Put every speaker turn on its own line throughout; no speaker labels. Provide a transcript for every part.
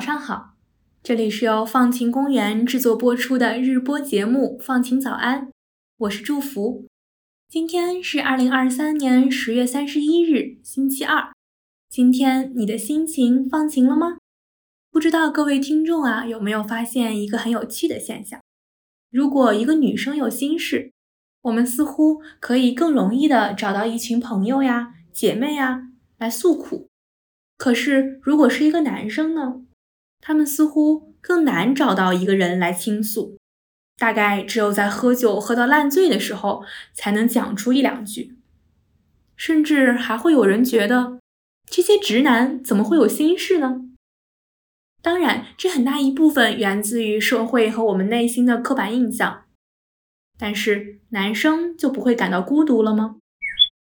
早上好，这里是由放晴公园制作播出的日播节目《放晴早安》，我是祝福。今天是二零二三年十月三十一日，星期二。今天你的心情放晴了吗？不知道各位听众啊，有没有发现一个很有趣的现象？如果一个女生有心事，我们似乎可以更容易的找到一群朋友呀、姐妹呀来诉苦。可是，如果是一个男生呢？他们似乎更难找到一个人来倾诉，大概只有在喝酒喝到烂醉的时候，才能讲出一两句。甚至还会有人觉得，这些直男怎么会有心事呢？当然，这很大一部分源自于社会和我们内心的刻板印象。但是，男生就不会感到孤独了吗？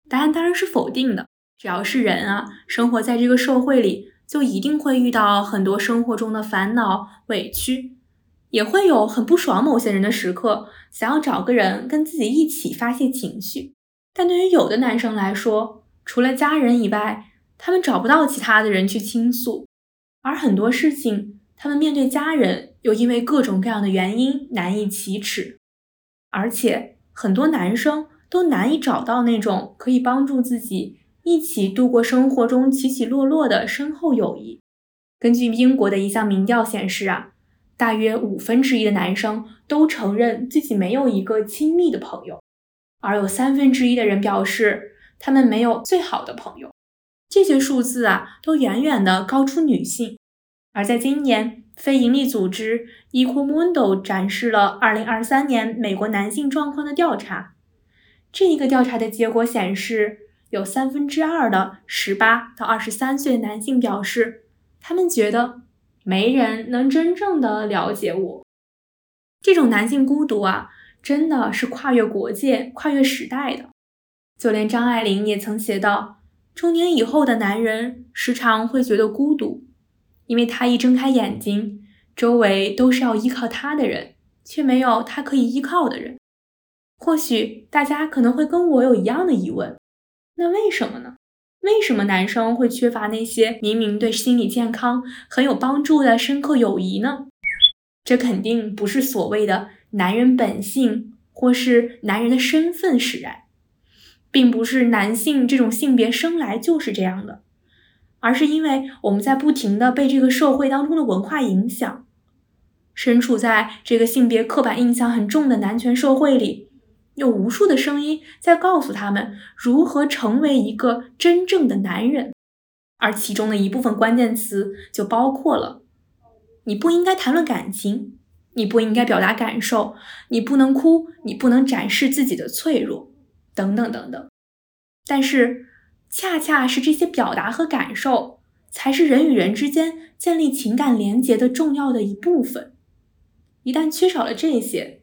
答案当然是否定的。只要是人啊，生活在这个社会里，就一定会遇到很多生活中的烦恼、委屈，也会有很不爽某些人的时刻，想要找个人跟自己一起发泄情绪。但对于有的男生来说，除了家人以外，他们找不到其他的人去倾诉，而很多事情，他们面对家人又因为各种各样的原因难以启齿，而且很多男生都难以找到那种可以帮助自己。一起度过生活中起起落落的深厚友谊。根据英国的一项民调显示啊，大约五分之一的男生都承认自己没有一个亲密的朋友，而有三分之一的人表示他们没有最好的朋友。这些数字啊，都远远的高出女性。而在今年，非营利组织 Equal Mundo 展示了2023年美国男性状况的调查。这一个调查的结果显示。有三分之二的十八到二十三岁男性表示，他们觉得没人能真正的了解我。这种男性孤独啊，真的是跨越国界、跨越时代的。就连张爱玲也曾写道：中年以后的男人时常会觉得孤独，因为他一睁开眼睛，周围都是要依靠他的人，却没有他可以依靠的人。或许大家可能会跟我有一样的疑问。那为什么呢？为什么男生会缺乏那些明明对心理健康很有帮助的深刻友谊呢？这肯定不是所谓的男人本性或是男人的身份使然，并不是男性这种性别生来就是这样的，而是因为我们在不停的被这个社会当中的文化影响，身处在这个性别刻板印象很重的男权社会里。有无数的声音在告诉他们如何成为一个真正的男人，而其中的一部分关键词就包括了：你不应该谈论感情，你不应该表达感受，你不能哭，你不能展示自己的脆弱，等等等等。但是，恰恰是这些表达和感受，才是人与人之间建立情感连结的重要的一部分。一旦缺少了这些，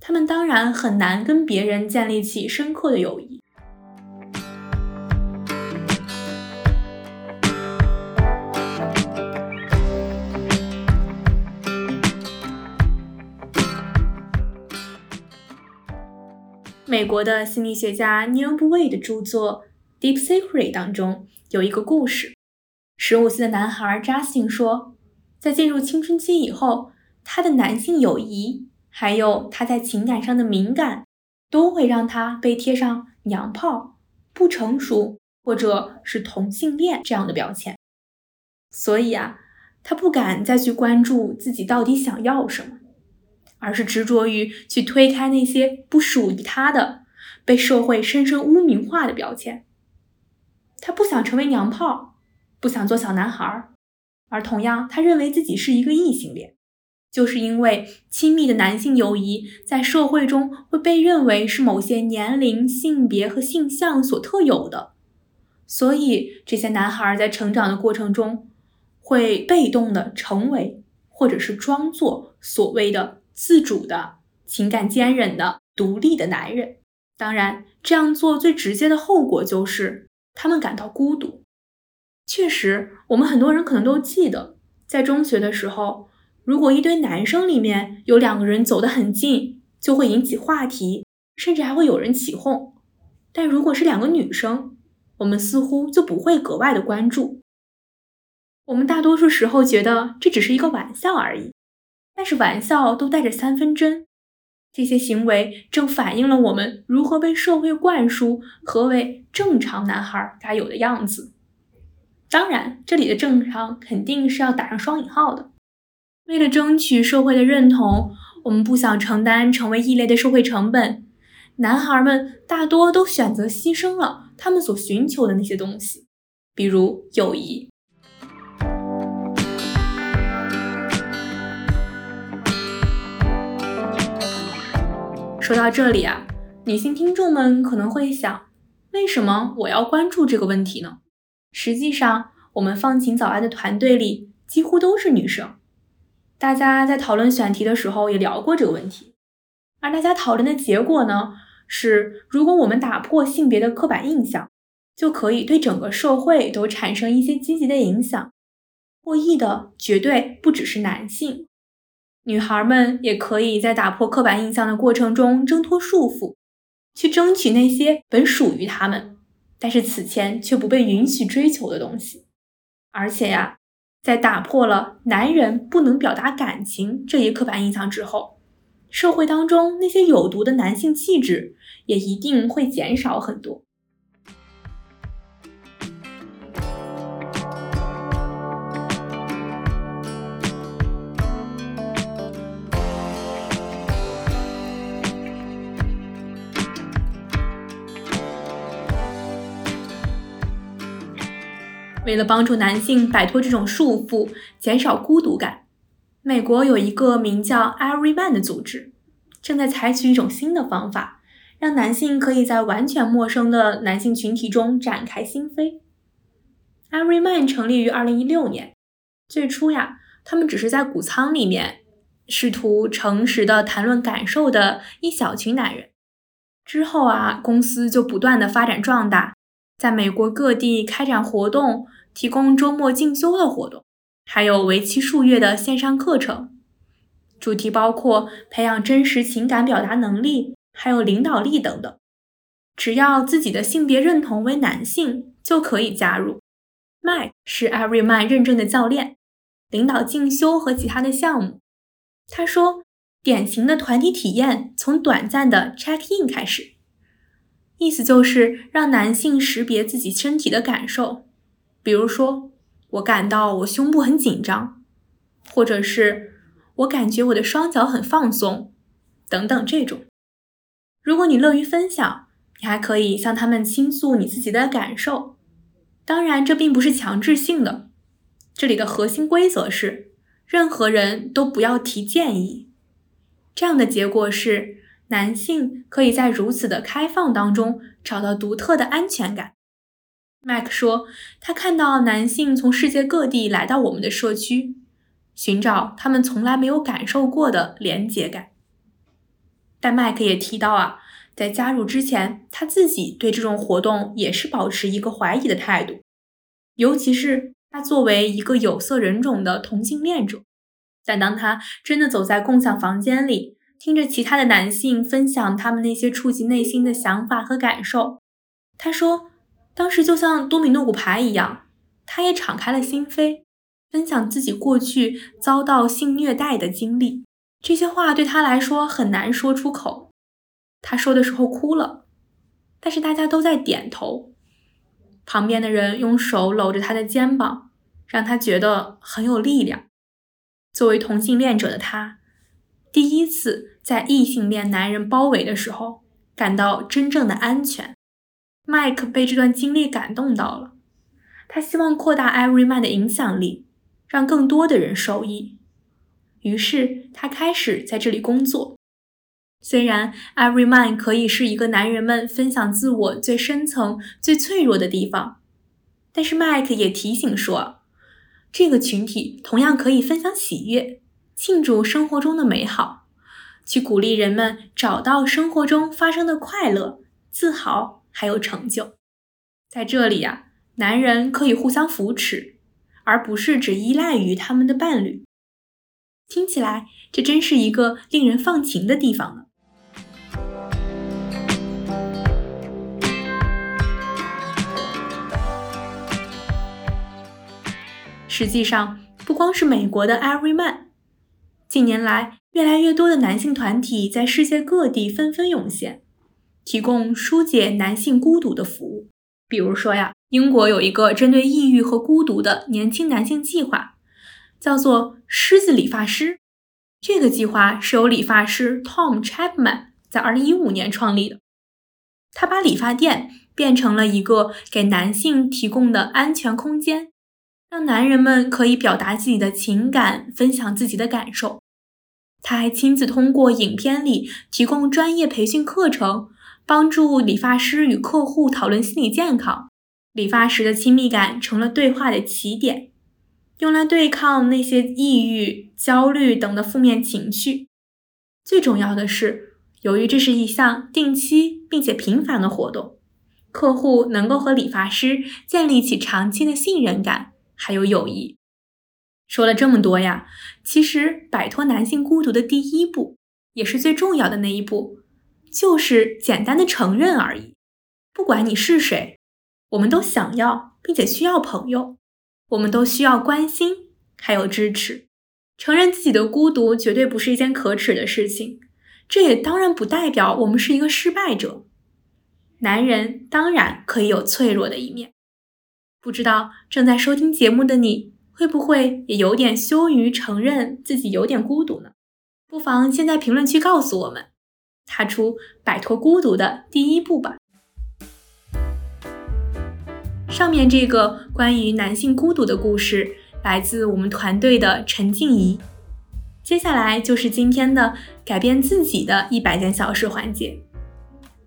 他们当然很难跟别人建立起深刻的友谊。美国的心理学家 Neil b w a y 的著作《Deep Secret》当中有一个故事：十五岁的男孩 Justin 说，在进入青春期以后，他的男性友谊。还有他在情感上的敏感，都会让他被贴上“娘炮”、“不成熟”或者是“同性恋”这样的标签。所以啊，他不敢再去关注自己到底想要什么，而是执着于去推开那些不属于他的、被社会深深污名化的标签。他不想成为娘炮，不想做小男孩，而同样，他认为自己是一个异性恋。就是因为亲密的男性友谊在社会中会被认为是某些年龄、性别和性向所特有的，所以这些男孩在成长的过程中会被动的成为，或者是装作所谓的自主的、情感坚韧的、独立的男人。当然，这样做最直接的后果就是他们感到孤独。确实，我们很多人可能都记得，在中学的时候。如果一堆男生里面有两个人走得很近，就会引起话题，甚至还会有人起哄。但如果是两个女生，我们似乎就不会格外的关注。我们大多数时候觉得这只是一个玩笑而已，但是玩笑都带着三分真。这些行为正反映了我们如何被社会灌输何为正常男孩该有的样子。当然，这里的正常肯定是要打上双引号的。为了争取社会的认同，我们不想承担成为异类的社会成本。男孩们大多都选择牺牲了他们所寻求的那些东西，比如友谊。说到这里啊，女性听众们可能会想，为什么我要关注这个问题呢？实际上，我们放晴早安的团队里几乎都是女生，大家在讨论选题的时候也聊过这个问题，而大家讨论的结果呢，是如果我们打破性别的刻板印象，就可以对整个社会都产生一些积极的影响，获益的绝对不只是男性。女孩们也可以在打破刻板印象的过程中挣脱束缚，去争取那些本属于她们，但是此前却不被允许追求的东西。而且呀，在打破了男人不能表达感情这一刻板印象之后，社会当中那些有毒的男性气质也一定会减少很多。为了帮助男性摆脱这种束缚，减少孤独感，美国有一个名叫 Everyman 的组织，正在采取一种新的方法，让男性可以在完全陌生的男性群体中展开心扉。Everyman 成立于2016年，最初呀，他们只是在谷仓里面试图诚实的谈论感受的一小群男人，之后啊，公司就不断的发展壮大，在美国各地开展活动。提供周末进修的活动，还有为期数月的线上课程，主题包括培养真实情感表达能力，还有领导力等等。只要自己的性别认同为男性，就可以加入。麦是 Everyman 认证的教练，领导进修和其他的项目。他说，典型的团体体验从短暂的 check in 开始，意思就是让男性识别自己身体的感受。比如说，我感到我胸部很紧张，或者是我感觉我的双脚很放松，等等这种。如果你乐于分享，你还可以向他们倾诉你自己的感受。当然，这并不是强制性的。这里的核心规则是，任何人都不要提建议。这样的结果是，男性可以在如此的开放当中找到独特的安全感。麦克说：“他看到男性从世界各地来到我们的社区，寻找他们从来没有感受过的连结感。但麦克也提到啊，在加入之前，他自己对这种活动也是保持一个怀疑的态度，尤其是他作为一个有色人种的同性恋者。但当他真的走在共享房间里，听着其他的男性分享他们那些触及内心的想法和感受，他说。”当时就像多米诺骨牌一样，他也敞开了心扉，分享自己过去遭到性虐待的经历。这些话对他来说很难说出口，他说的时候哭了，但是大家都在点头。旁边的人用手搂着他的肩膀，让他觉得很有力量。作为同性恋者的他，第一次在异性恋男人包围的时候，感到真正的安全。麦克被这段经历感动到了，他希望扩大 Everyman 的影响力，让更多的人受益。于是他开始在这里工作。虽然 Everyman 可以是一个男人们分享自我最深层、最脆弱的地方，但是麦克也提醒说，这个群体同样可以分享喜悦，庆祝生活中的美好，去鼓励人们找到生活中发生的快乐、自豪。还有成就，在这里呀，男人可以互相扶持，而不是只依赖于他们的伴侣。听起来，这真是一个令人放晴的地方呢。实际上，不光是美国的 Everyman，近年来越来越多的男性团体在世界各地纷纷涌现，提供疏解男性孤独的服务。比如说呀，英国有一个针对抑郁和孤独的年轻男性计划，叫做“狮子理发师”。这个计划是由理发师 Tom Chapman 在2015年创立的。他把理发店变成了一个给男性提供的安全空间，让男人们可以表达自己的情感，分享自己的感受。他还亲自通过影片里提供专业培训课程。帮助理发师与客户讨论心理健康，理发时的亲密感成了对话的起点，用来对抗那些抑郁、焦虑等的负面情绪。最重要的是，由于这是一项定期并且频繁的活动，客户能够和理发师建立起长期的信任感还有友谊。说了这么多呀，其实摆脱男性孤独的第一步，也是最重要的那一步。就是简单的承认而已。不管你是谁，我们都想要并且需要朋友，我们都需要关心还有支持。承认自己的孤独绝对不是一件可耻的事情，这也当然不代表我们是一个失败者。男人当然可以有脆弱的一面。不知道正在收听节目的你会不会也有点羞于承认自己有点孤独呢？不妨先在评论区告诉我们。踏出摆脱孤独的第一步吧。上面这个关于男性孤独的故事来自我们团队的陈静怡。接下来就是今天的改变自己的一百件小事环节。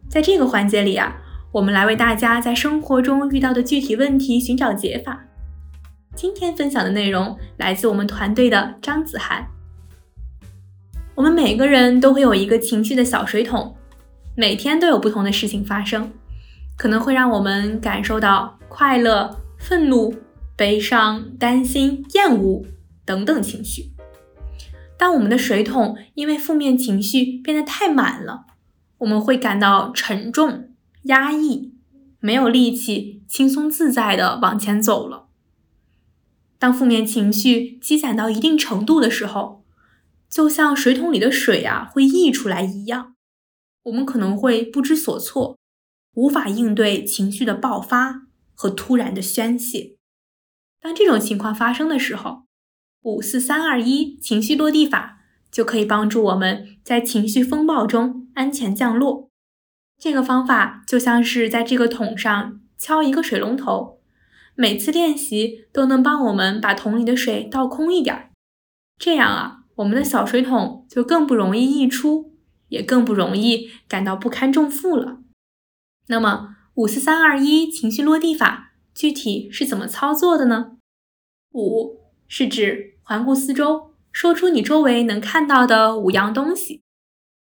在这个环节里啊，我们来为大家在生活中遇到的具体问题寻找解法。今天分享的内容来自我们团队的张子涵。我们每个人都会有一个情绪的小水桶，每天都有不同的事情发生，可能会让我们感受到快乐、愤怒、悲伤、担心、厌恶等等情绪。当我们的水桶因为负面情绪变得太满了，我们会感到沉重、压抑，没有力气轻松自在的往前走了。当负面情绪积攒到一定程度的时候，就像水桶里的水啊会溢出来一样，我们可能会不知所措，无法应对情绪的爆发和突然的宣泄。当这种情况发生的时候，五四三二一情绪落地法就可以帮助我们在情绪风暴中安全降落。这个方法就像是在这个桶上敲一个水龙头，每次练习都能帮我们把桶里的水倒空一点儿，这样啊。我们的小水桶就更不容易溢出，也更不容易感到不堪重负了。那么，五四三二一情绪落地法具体是怎么操作的呢？五是指环顾四周，说出你周围能看到的五样东西，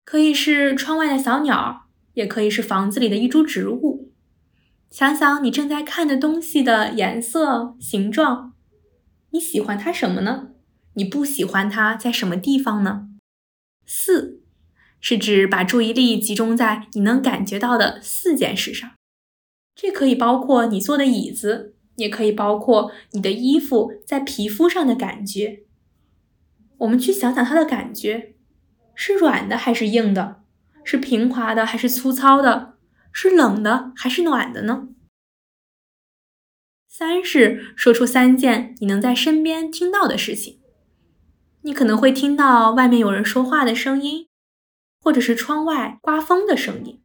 可以是窗外的小鸟，也可以是房子里的一株植物。想想你正在看的东西的颜色、形状，你喜欢它什么呢？你不喜欢它在什么地方呢？四是指把注意力集中在你能感觉到的四件事上，这可以包括你坐的椅子，也可以包括你的衣服在皮肤上的感觉。我们去想想它的感觉，是软的还是硬的？是平滑的还是粗糙的？是冷的还是暖的呢？三是说出三件你能在身边听到的事情。你可能会听到外面有人说话的声音，或者是窗外刮风的声音。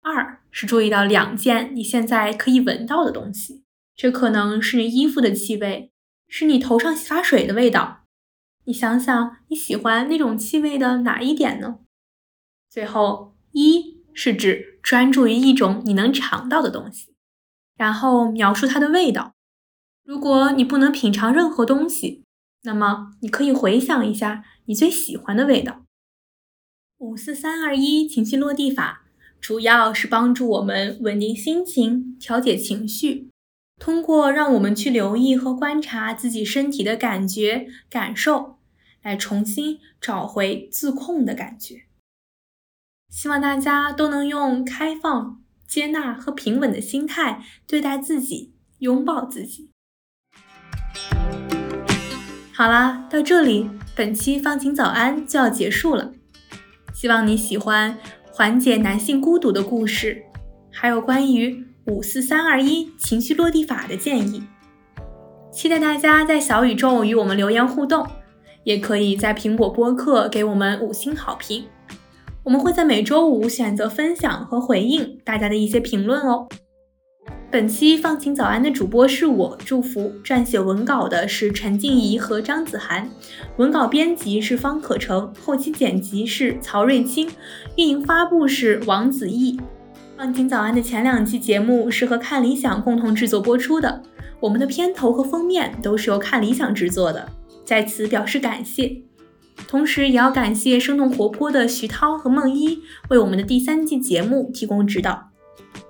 二是注意到两件你现在可以闻到的东西，这可能是你衣服的气味，是你头上洗发水的味道。你想想你喜欢那种气味的哪一点呢？最后一是指专注于一种你能尝到的东西，然后描述它的味道。如果你不能品尝任何东西。那么，你可以回想一下你最喜欢的味道。五四三二一情绪落地法主要是帮助我们稳定心情、调节情绪，通过让我们去留意和观察自己身体的感觉、感受，来重新找回自控的感觉。希望大家都能用开放、接纳和平稳的心态对待自己，拥抱自己。好啦，到这里，本期放晴早安就要结束了。希望你喜欢缓解男性孤独的故事，还有关于五四三二一情绪落地法的建议。期待大家在小宇宙与我们留言互动，也可以在苹果播客给我们五星好评。我们会在每周五选择分享和回应大家的一些评论哦。本期放晴早安的主播是我祝福，撰写文稿的是陈静怡和张子涵，文稿编辑是方可成，后期剪辑是曹瑞清，运营发布是王子毅。放晴早安的前两期节目是和看理想共同制作播出的，我们的片头和封面都是由看理想制作的，在此表示感谢。同时也要感谢生动活泼的徐涛和梦一为我们的第三季节目提供指导。